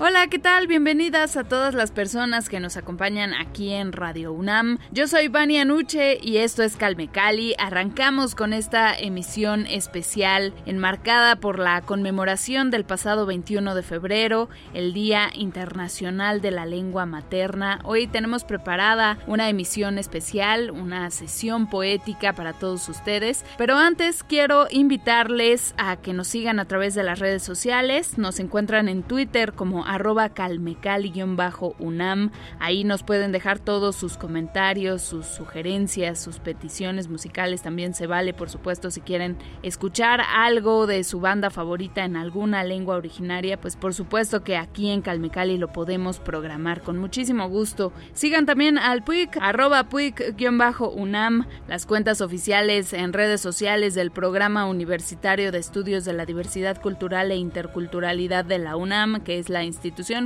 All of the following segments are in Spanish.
Hola, ¿qué tal? Bienvenidas a todas las personas que nos acompañan aquí en Radio UNAM. Yo soy Vania Nuche y esto es Calme Cali. Arrancamos con esta emisión especial enmarcada por la conmemoración del pasado 21 de febrero, el Día Internacional de la Lengua Materna. Hoy tenemos preparada una emisión especial, una sesión poética para todos ustedes. Pero antes quiero invitarles a que nos sigan a través de las redes sociales. Nos encuentran en Twitter como arroba calmecali-unam. Ahí nos pueden dejar todos sus comentarios, sus sugerencias, sus peticiones musicales. También se vale, por supuesto, si quieren escuchar algo de su banda favorita en alguna lengua originaria, pues por supuesto que aquí en Calmecali lo podemos programar con muchísimo gusto. Sigan también al PUIC, arroba PUIC-UNAM, las cuentas oficiales en redes sociales del Programa Universitario de Estudios de la Diversidad Cultural e Interculturalidad de la UNAM, que es la institución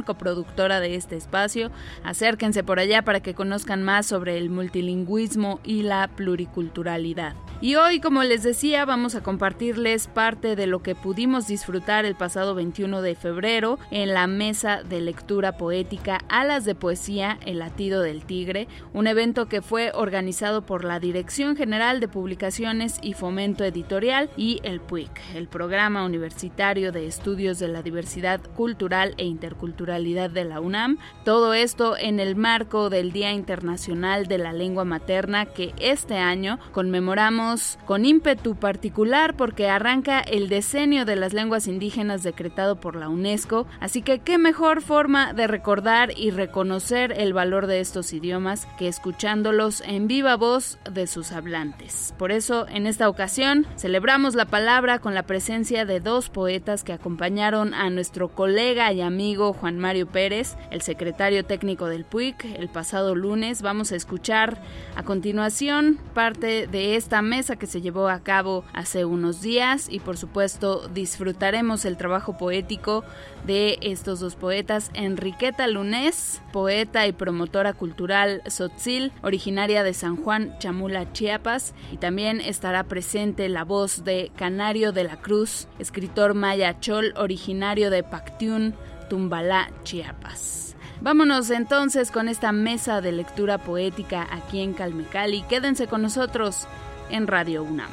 coproductora de este espacio. Acérquense por allá para que conozcan más sobre el multilingüismo y la pluriculturalidad. Y hoy, como les decía, vamos a compartirles parte de lo que pudimos disfrutar el pasado 21 de febrero en la mesa de lectura poética Alas de Poesía, El Latido del Tigre, un evento que fue organizado por la Dirección General de Publicaciones y Fomento Editorial y el PUIC, el Programa Universitario de Estudios de la Diversidad Cultural e Interculturalidad de la UNAM. Todo esto en el marco del Día Internacional de la Lengua Materna que este año conmemoramos con ímpetu particular porque arranca el decenio de las lenguas indígenas decretado por la UNESCO, así que qué mejor forma de recordar y reconocer el valor de estos idiomas que escuchándolos en viva voz de sus hablantes. Por eso, en esta ocasión, celebramos la palabra con la presencia de dos poetas que acompañaron a nuestro colega y amigo Juan Mario Pérez, el secretario técnico del PUIC, el pasado lunes. Vamos a escuchar a continuación parte de esta mesa que se llevó a cabo hace unos días y por supuesto disfrutaremos el trabajo poético de estos dos poetas, Enriqueta Lunés, poeta y promotora cultural sotzil, originaria de San Juan, Chamula, Chiapas, y también estará presente la voz de Canario de la Cruz, escritor maya chol, originario de Pactiún, Tumbalá, Chiapas. Vámonos entonces con esta mesa de lectura poética aquí en Calmecali. Quédense con nosotros en Radio UNAM.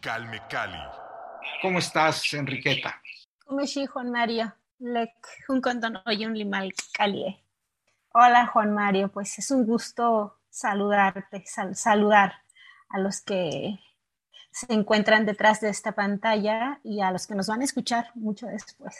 Calmecali. ¿Cómo estás, Enriqueta? ¿Cómo estás, Juan Mario? Lec, un hoy un limal calie. Hola, Juan Mario. Pues es un gusto saludarte, saludar a los que se encuentran detrás de esta pantalla y a los que nos van a escuchar mucho después.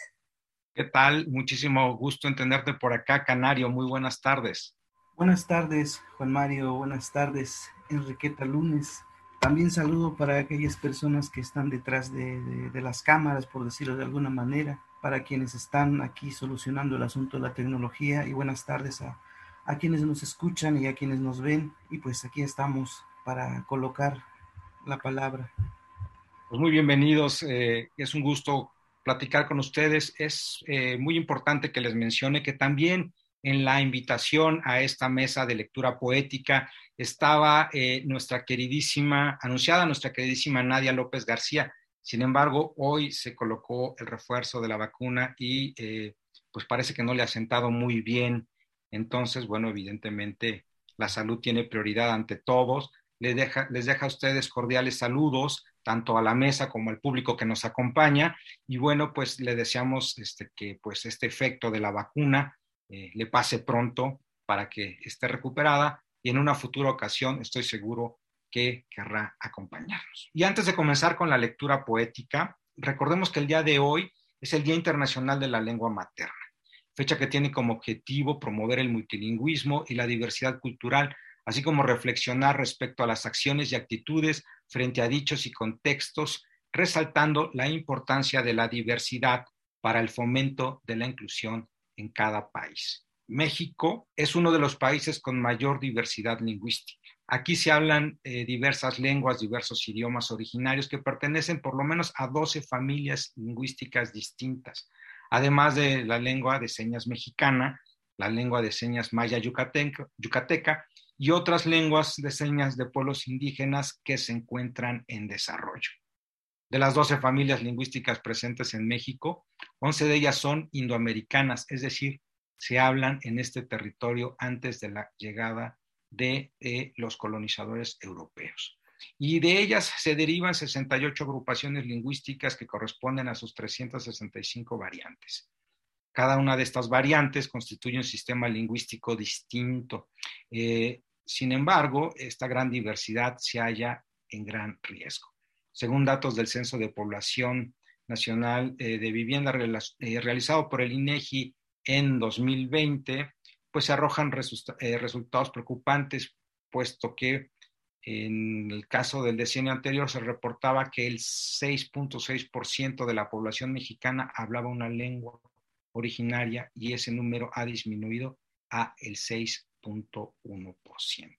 ¿Qué tal? Muchísimo gusto entenderte por acá, Canario. Muy buenas tardes. Buenas tardes, Juan Mario. Buenas tardes, Enriqueta Lunes. También saludo para aquellas personas que están detrás de, las cámaras, por decirlo de alguna manera, para quienes están aquí solucionando el asunto de la tecnología y buenas tardes a, quienes nos escuchan y a quienes nos ven. Y pues aquí estamos para colocar la palabra. Pues muy bienvenidos. Eh, es un gusto platicar con ustedes. Es eh, muy importante que les mencione que también en la invitación a esta mesa de lectura poética estaba eh, nuestra queridísima, anunciada nuestra queridísima Nadia López García. Sin embargo, hoy se colocó el refuerzo de la vacuna y eh, pues parece que no le ha sentado muy bien. Entonces, bueno, evidentemente la salud tiene prioridad ante todos. Les deja, les deja a ustedes cordiales saludos tanto a la mesa como al público que nos acompaña. Y bueno, pues le deseamos este, que pues este efecto de la vacuna eh, le pase pronto para que esté recuperada y en una futura ocasión estoy seguro que querrá acompañarnos. Y antes de comenzar con la lectura poética, recordemos que el día de hoy es el Día Internacional de la Lengua Materna, fecha que tiene como objetivo promover el multilingüismo y la diversidad cultural así como reflexionar respecto a las acciones y actitudes frente a dichos y contextos, resaltando la importancia de la diversidad para el fomento de la inclusión en cada país. México es uno de los países con mayor diversidad lingüística. Aquí se hablan eh, diversas lenguas, diversos idiomas originarios que pertenecen por lo menos a 12 familias lingüísticas distintas, además de la lengua de señas mexicana, la lengua de señas maya yucateca, yucateca y otras lenguas de señas de pueblos indígenas que se encuentran en desarrollo. De las 12 familias lingüísticas presentes en México, 11 de ellas son indoamericanas, es decir, se hablan en este territorio antes de la llegada de eh, los colonizadores europeos. Y de ellas se derivan 68 agrupaciones lingüísticas que corresponden a sus 365 variantes. Cada una de estas variantes constituye un sistema lingüístico distinto. Eh, sin embargo, esta gran diversidad se halla en gran riesgo. Según datos del Censo de Población Nacional eh, de Vivienda realizado por el INEGI en 2020, pues se arrojan eh, resultados preocupantes, puesto que en el caso del decenio anterior se reportaba que el 6.6% de la población mexicana hablaba una lengua originaria y ese número ha disminuido a el 6.1%.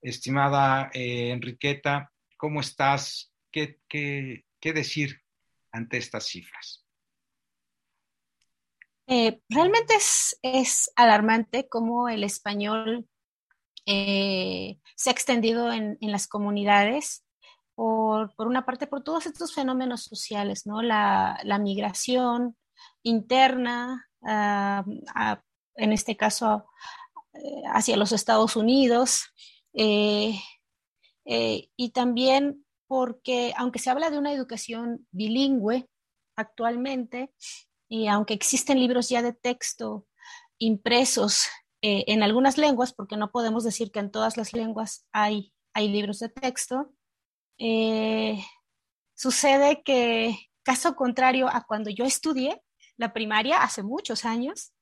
Estimada eh, Enriqueta, ¿cómo estás? ¿Qué, decir ante estas cifras? Eh, realmente es, alarmante cómo el español eh, se ha extendido en, las comunidades, por, una parte por todos estos fenómenos sociales, ¿no? La, migración interna, ah, en este caso eh, hacia los Estados Unidos, y también porque aunque se habla de una educación bilingüe actualmente, y aunque existen libros ya de texto impresos eh, en algunas lenguas, porque no podemos decir que en todas las lenguas hay, hay libros de texto, eh, sucede que, caso contrario a cuando yo estudié la primaria hace muchos años,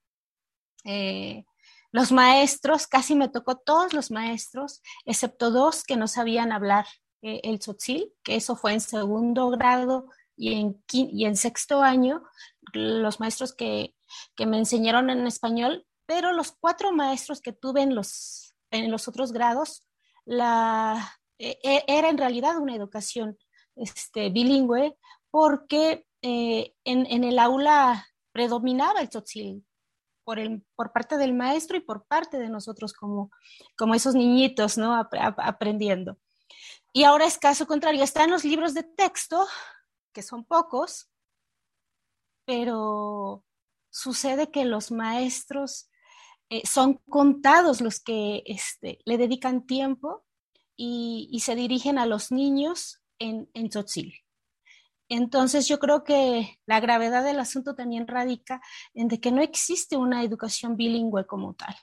eh, los maestros, casi me tocó todos los maestros, excepto dos que no sabían hablar el tzotzil, que eso fue en segundo grado y en, y en sexto año, los maestros que, me enseñaron en español, pero los cuatro maestros que tuve en los, en los otros grados, la, e, e, era en realidad una educación este, bilingüe porque eh, en, el aula predominaba el tzotzil por, el, por parte del maestro y por parte de nosotros como, como esos niñitos, ¿no? aprendiendo. Y ahora es caso contrario, están los libros de texto, que son pocos, pero sucede que los maestros eh, son contados los que este, le dedican tiempo y, se dirigen a los niños en, en Tzotzil. Entonces yo creo que la gravedad del asunto también radica en de que no existe una educación bilingüe como tal.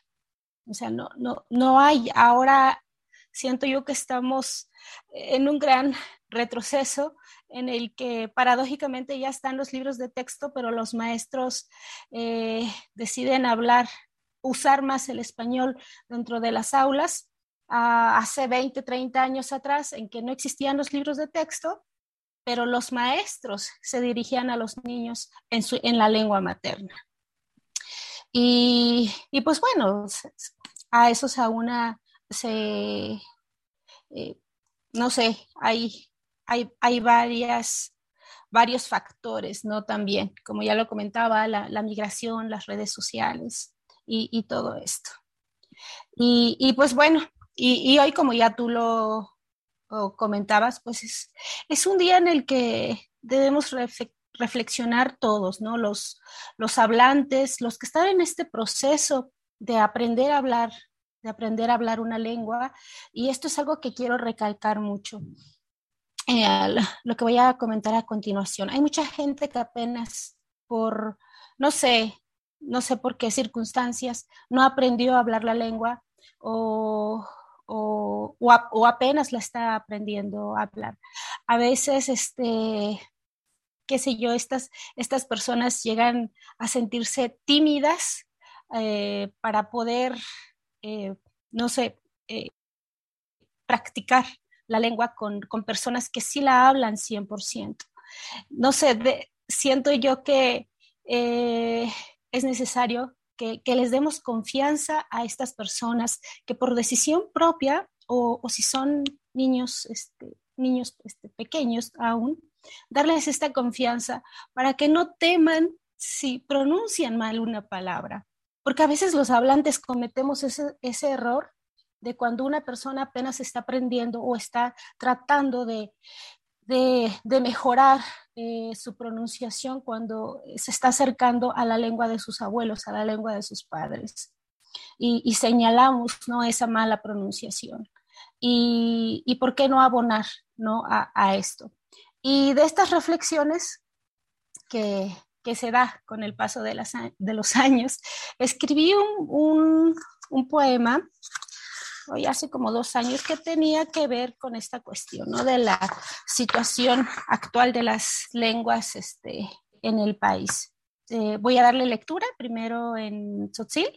O sea, no, no, no hay. Ahora siento yo que estamos en un gran retroceso en el que paradójicamente ya están los libros de texto, pero los maestros eh, deciden hablar, usar más el español dentro de las aulas. Ah, hace 20, 30 años atrás, en que no existían los libros de texto, pero los maestros se dirigían a los niños en, su, en la lengua materna. Y, y, pues bueno, a eso se aúna, se, eh, no sé, hay hay, varias, varios factores, ¿no? También, como ya lo comentaba, la, migración, las redes sociales y, todo esto. Y, pues bueno, y, hoy como ya tú lo comentabas, pues es, un día en el que debemos reflexionar todos, ¿no? Los, los hablantes, los que están en este proceso de aprender a hablar, de aprender a hablar una lengua. Y esto es algo que quiero recalcar mucho. Eh, lo que voy a comentar a continuación. Hay mucha gente que apenas por, no sé, no sé por qué circunstancias, no aprendió a hablar la lengua o, o, apenas la está aprendiendo a hablar. A veces, este, qué sé yo, estas, estas personas llegan a sentirse tímidas eh, para poder, eh, no sé, eh, practicar la lengua con, personas que sí la hablan 100%. No sé, siento yo que eh, es necesario que, les demos confianza a estas personas que por decisión propia o, si son niños, este, niños este, pequeños aún, darles esta confianza para que no teman si pronuncian mal una palabra. Porque a veces los hablantes cometemos ese, ese error de cuando una persona apenas está aprendiendo o está tratando de, de, mejorar eh, su pronunciación cuando se está acercando a la lengua de sus abuelos, a la lengua de sus padres. Y, señalamos ¿no? esa mala pronunciación. Y, y, por qué no abonar ¿no? A, esto. Y de estas reflexiones que, que se da con el paso de, las, de los años, escribí un, un, un poema hoy hace como dos años, que tenía que ver con esta cuestión, ¿no? De la situación actual de las lenguas este, en el país. Eh, voy a darle lectura, primero en tzotzil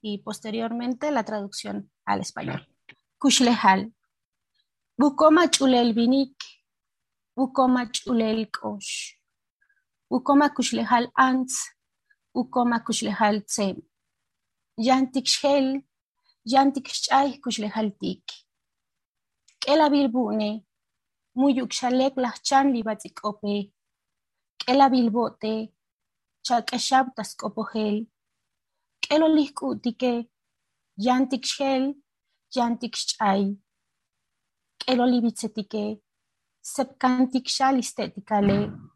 y posteriormente la traducción al español. Kushlehal. Bukoma chulel vinik. Bukoma chulel kosh. ukoma kuxlehal antz, ukoma kuxlehal tsem. Yantik xel, yantik xay kuxlehaltik. Kela bilbune, muyuk xalek lahchan libatzikope. Kela bilbote, chakashab taskopogel. Kelo lihkutike, yantik xel, yantik xay. Kelo libitzetike, sepkantik xal istetikale. Mm.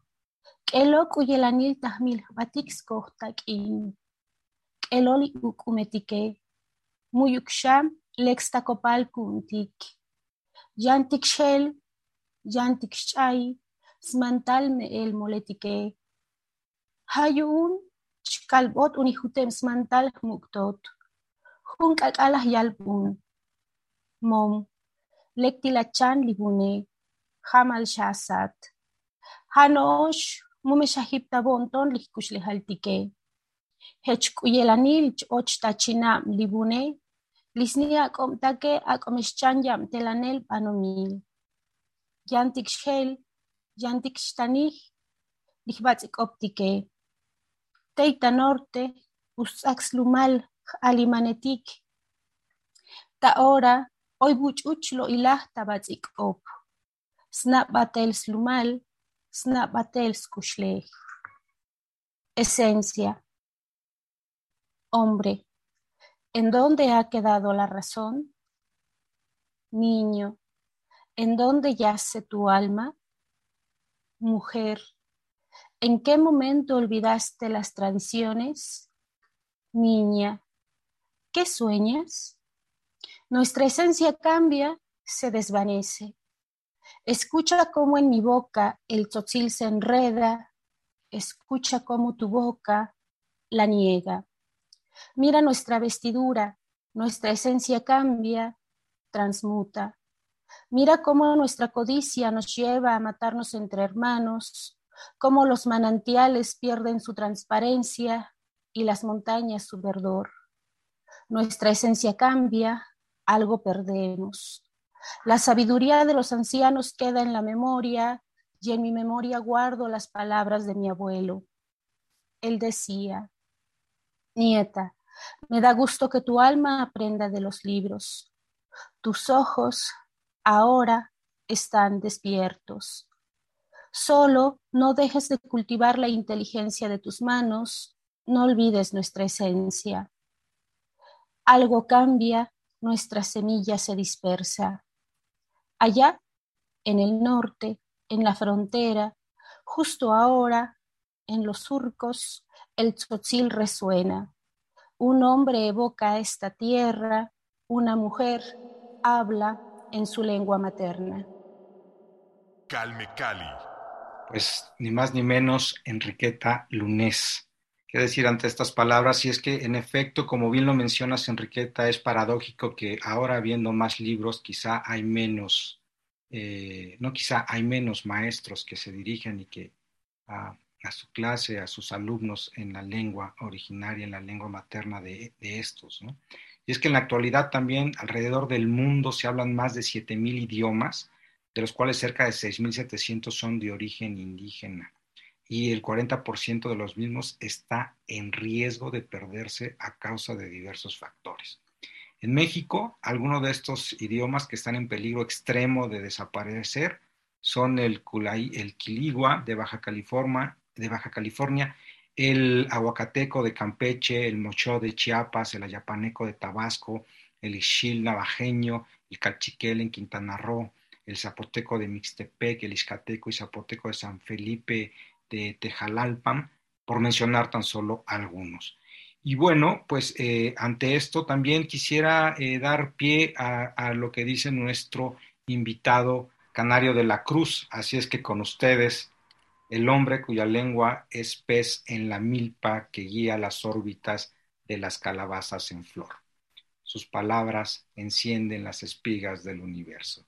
K'elo k'uyelanil tahmil batik skoj tak'in. K'elo li uk'umetike, muyuksha lextacopal kuntik. Yantik shel, yantik chay, smantal me el moletike. Hayun chkalbot unihutem smantal muktot. Hun kakalah yalpun. Mom, lektilachan libune, hamal shasat. Hanosh, momexahiptabontol lihkuxlejaltikej. Techkuyelanilch ochtachinam libune, lisnia komtake akomexchanyam telanel panomil. Yantikxel, lihbatzik optike. Teita norte, ustzaxlumal alimanetik. Ta ora, oibuchuchlo ilahta batzikop. Snap batel slumal, snab' batel skuxlej esencia Hombre, ¿en dónde ha quedado la razón? Niño, ¿en dónde yace tu alma? Mujer, ¿en qué momento olvidaste las tradiciones? Niña, ¿qué sueñas? Nuestra esencia cambia, se desvanece. Escucha cómo en mi boca el tzotzil se enreda, escucha cómo tu boca la niega. Mira nuestra vestidura, nuestra esencia cambia, transmuta. Mira cómo nuestra codicia nos lleva a matarnos entre hermanos, cómo los manantiales pierden su transparencia y las montañas su verdor. Nuestra esencia cambia, algo perdemos. La sabiduría de los ancianos queda en la memoria y en mi memoria guardo las palabras de mi abuelo. Él decía, Nieta, me da gusto que tu alma aprenda de los libros. Tus ojos ahora están despiertos. Solo no dejes de cultivar la inteligencia de tus manos, no olvides nuestra esencia. Algo cambia, nuestra semilla se dispersa. Allá, en el norte, en la frontera, justo ahora, en los surcos, el tzotzil resuena. Un hombre evoca esta tierra, una mujer habla en su lengua materna. Calme Cali. Pues ni más ni menos Enriqueta Lunés. ¿Qué decir ante estas palabras? Y es que, en efecto, como bien lo mencionas, Enriqueta, es paradójico que ahora, viendo más libros, quizá hay menos, eh, no quizá hay menos maestros que se dirigen y que a su clase, a sus alumnos en la lengua originaria, en la lengua materna de, estos. Y es que en la actualidad también alrededor del mundo se hablan más de 7.000 idiomas, de los cuales cerca de 6.700 son de origen indígena. Y el 40% de los mismos está en riesgo de perderse a causa de diversos factores. En México, algunos de estos idiomas que están en peligro extremo de desaparecer son el, el quiligua de Baja California, el aguacateco de Campeche, el mochó de Chiapas, el ayapaneco de Tabasco, el ixil navajeño, el calchiquel en Quintana Roo, el zapoteco de Mixtepec, el iscateco y zapoteco de San Felipe de Tejalalpan, por mencionar tan solo algunos. Y bueno, pues eh, ante esto también quisiera eh, dar pie a, lo que dice nuestro invitado Canario de la Cruz. Así es que con ustedes, el hombre cuya lengua es pez en la milpa que guía las órbitas de las calabazas en flor. Sus palabras encienden las espigas del universo.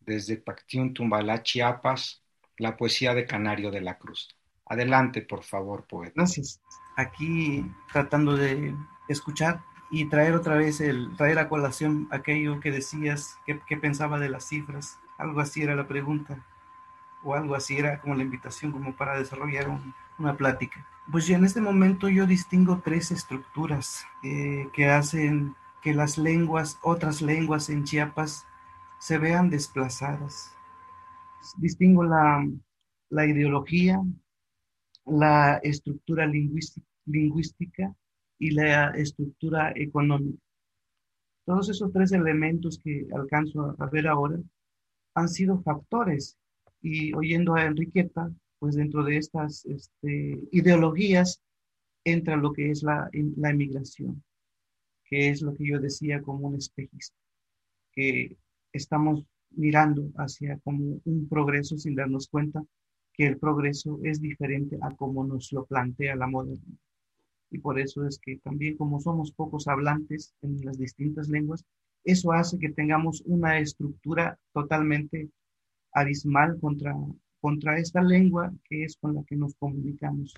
Desde Pactiún Chiapas, la poesía de Canario de la Cruz. Adelante, por favor, poeta. Gracias aquí tratando de escuchar y traer otra vez el, traer a colación aquello que decías, que, pensaba de las cifras, algo así era la pregunta, o algo así era como la invitación como para desarrollar una plática. Pues en este momento yo distingo tres estructuras eh, que hacen que las lenguas, otras lenguas en Chiapas, se vean desplazadas. Distingo la, la ideología, la estructura lingüística y la estructura económica. Todos esos tres elementos que alcanzo a ver ahora han sido factores y oyendo a Enriqueta, pues dentro de estas este, ideologías entra lo que es la, la emigración, que es lo que yo decía como un espejista, que estamos mirando hacia como un progreso sin darnos cuenta que el progreso es diferente a como nos lo plantea la modernidad y por eso es que también como somos pocos hablantes en las distintas lenguas, eso hace que tengamos una estructura totalmente abismal contra, contra esta lengua que es con la que nos comunicamos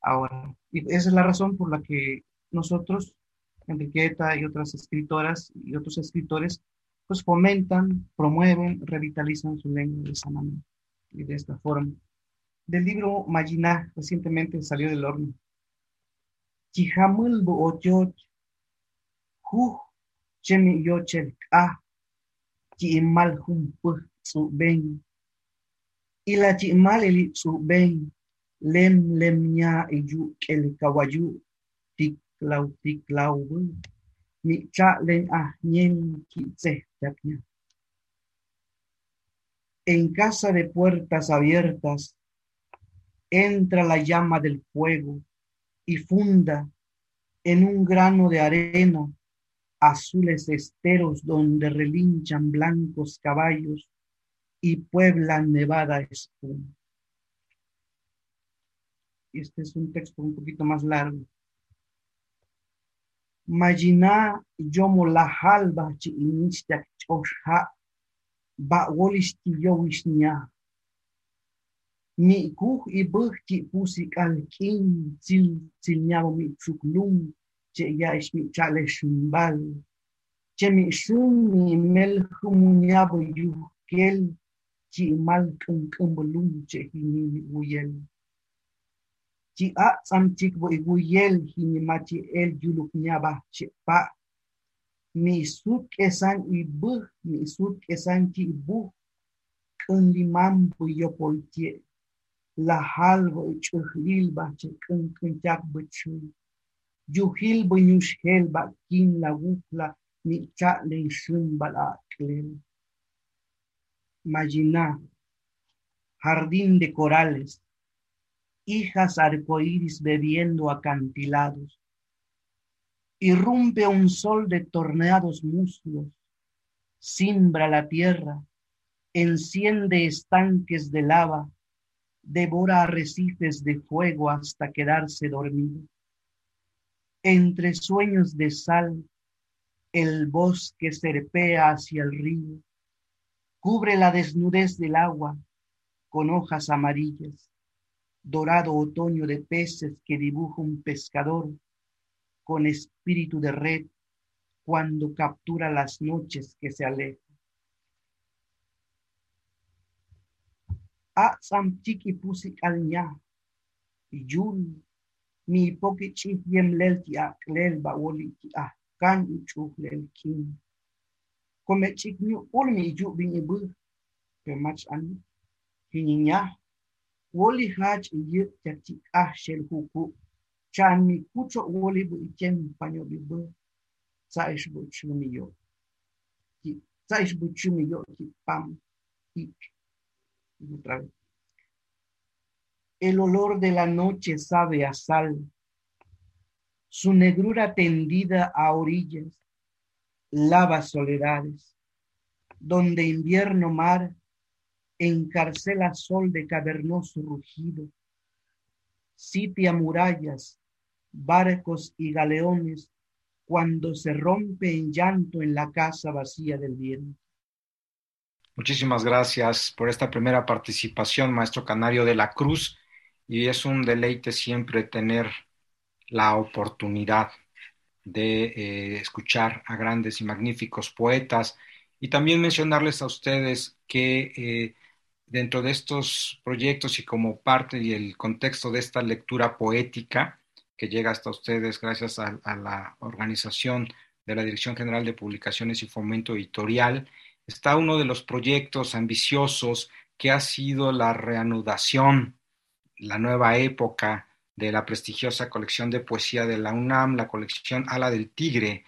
ahora. Y esa es la razón por la que nosotros, Enriqueta y otras escritoras y otros escritores, pues fomentan, promueven, revitalizan su lengua de esa manera y de esta forma. Del libro Mayiná, recientemente salió del horno, chihamul bu ochoch hu chemi yochel ka chi imal humpu su ben. Ila chi imal eli su ben lem lem nya iju kel kawaju tik lau tik lau mi cha len ah nyen ki tse jaknya en casa de puertas abiertas entra la llama del fuego y funda en un grano de arena azules esteros donde relinchan blancos caballos y pueblan nevada espuma. Este es un texto un poquito más largo. Majina yomo la halba chi inista chosha ba wolisti mi kuh i bëh ki cil cil nyaw mi chuk lum che ya ish mi chale shumbal che mi shum mi mel khum nyaw yu kel ki mal kum kum lum che hi ni uyel ki a sam chik bo igu yel hi el juluk nyaba che pa mi sut kesan i bëh mi sut kesan ki bu kan limam bu la halvo chuhlil ba chekun kunjak buchu yuhil bunyush hel ba kin la wukla ni cha le shun bala Magina, jardín de corales, hijas arcoíris bebiendo acantilados, irrumpe un sol de torneados muslos, simbra la tierra, enciende estanques de lava, devora arrecifes de fuego hasta quedarse dormido. Entre sueños de sal, el bosque serpea hacia el río, cubre la desnudez del agua con hojas amarillas, dorado otoño de peces que dibuja un pescador con espíritu de red cuando captura las noches que se alejan. A pusi alña, yul, mi poki chi yem lelti a klel ba woli ki a kan uchu lel kin. Come chik nyu ulmi ju bini bu, pe mach an, hininya, woli chati ah shel huku, chan mi kucho woli bu ichen panyo bi bu, Zaish bu chumi yo, Zaish bu chumi yo ki pam, ik. Otra vez. El olor de la noche sabe a sal, su negrura tendida a orillas, lava soledades, donde invierno mar encarcela sol de cavernoso rugido, sitia murallas, barcos y galeones cuando se rompe en llanto en la casa vacía del viento. Muchísimas gracias por esta primera participación, maestro Canario de la Cruz, y es un deleite siempre tener la oportunidad de eh, escuchar a grandes y magníficos poetas. Y también mencionarles a ustedes que eh, dentro de estos proyectos y como parte y el contexto de esta lectura poética que llega hasta ustedes gracias a, a la organización de la Dirección General de Publicaciones y Fomento Editorial, está uno de los proyectos ambiciosos que ha sido la reanudación, la nueva época de la prestigiosa colección de poesía de la UNAM, la colección Ala del Tigre,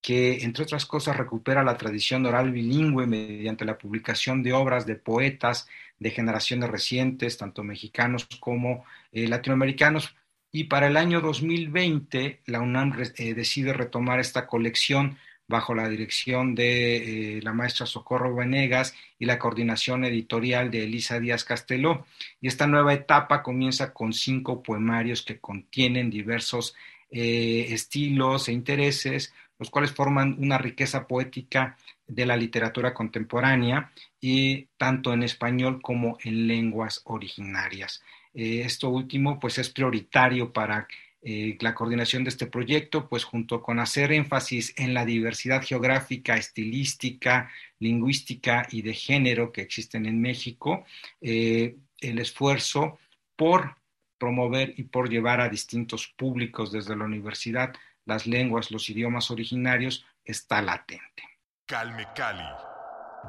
que entre otras cosas recupera la tradición oral bilingüe mediante la publicación de obras de poetas de generaciones recientes, tanto mexicanos como eh, latinoamericanos. Y para el año 2020, la UNAM eh, decide retomar esta colección bajo la dirección de eh, la maestra Socorro Venegas y la coordinación editorial de Elisa Díaz Casteló. Y esta nueva etapa comienza con cinco poemarios que contienen diversos eh, estilos e intereses, los cuales forman una riqueza poética de la literatura contemporánea y tanto en español como en lenguas originarias. Eh, esto último pues es prioritario para eh, la coordinación de este proyecto, pues junto con hacer énfasis en la diversidad geográfica, estilística, lingüística y de género que existen en México, eh, el esfuerzo por promover y por llevar a distintos públicos desde la universidad las lenguas, los idiomas originarios, está latente. Calme Cali.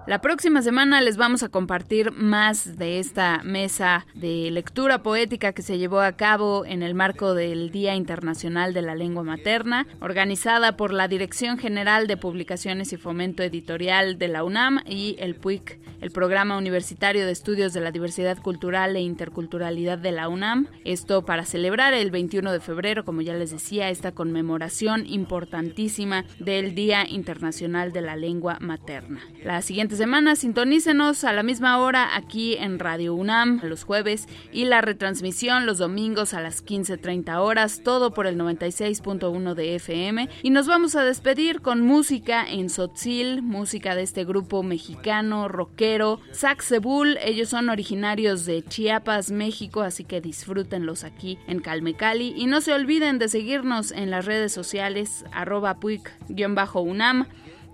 La próxima semana les vamos a compartir más de esta mesa de lectura poética que se llevó a cabo en el marco del Día Internacional de la Lengua Materna, organizada por la Dirección General de Publicaciones y Fomento Editorial de la UNAM y el PUIC, el Programa Universitario de Estudios de la Diversidad Cultural e Interculturalidad de la UNAM. Esto para celebrar el 21 de febrero, como ya les decía, esta conmemoración importantísima del Día Internacional de la Lengua Materna. La siguiente semana sintonícenos a la misma hora aquí en Radio UNAM los jueves y la retransmisión los domingos a las 15.30 horas, todo por el 96.1 de FM. Y nos vamos a despedir con música en Sotzil, música de este grupo mexicano, rockero, Saxebul. Ellos son originarios de Chiapas, México, así que disfrútenlos aquí en Calmecali. Y no se olviden de seguirnos en las redes sociales, arroba puic-unam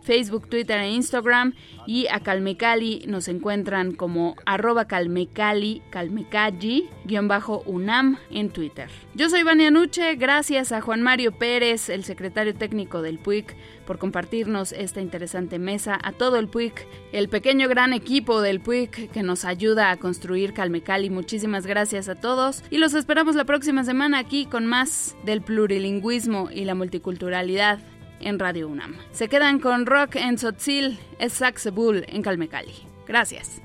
Facebook, Twitter e Instagram. Y a Calmecali nos encuentran como arroba calmecali, calmecalli-unam en Twitter. Yo soy Vania Nuche, gracias a Juan Mario Pérez, el secretario técnico del PUIC, por compartirnos esta interesante mesa, a todo el PUIC, el pequeño gran equipo del PUIC que nos ayuda a construir Calmecali. Muchísimas gracias a todos y los esperamos la próxima semana aquí con más del plurilingüismo y la multiculturalidad en Radio UNAM. Se quedan con Rock en Sotzil, es Saxebul en Calmecali. Gracias.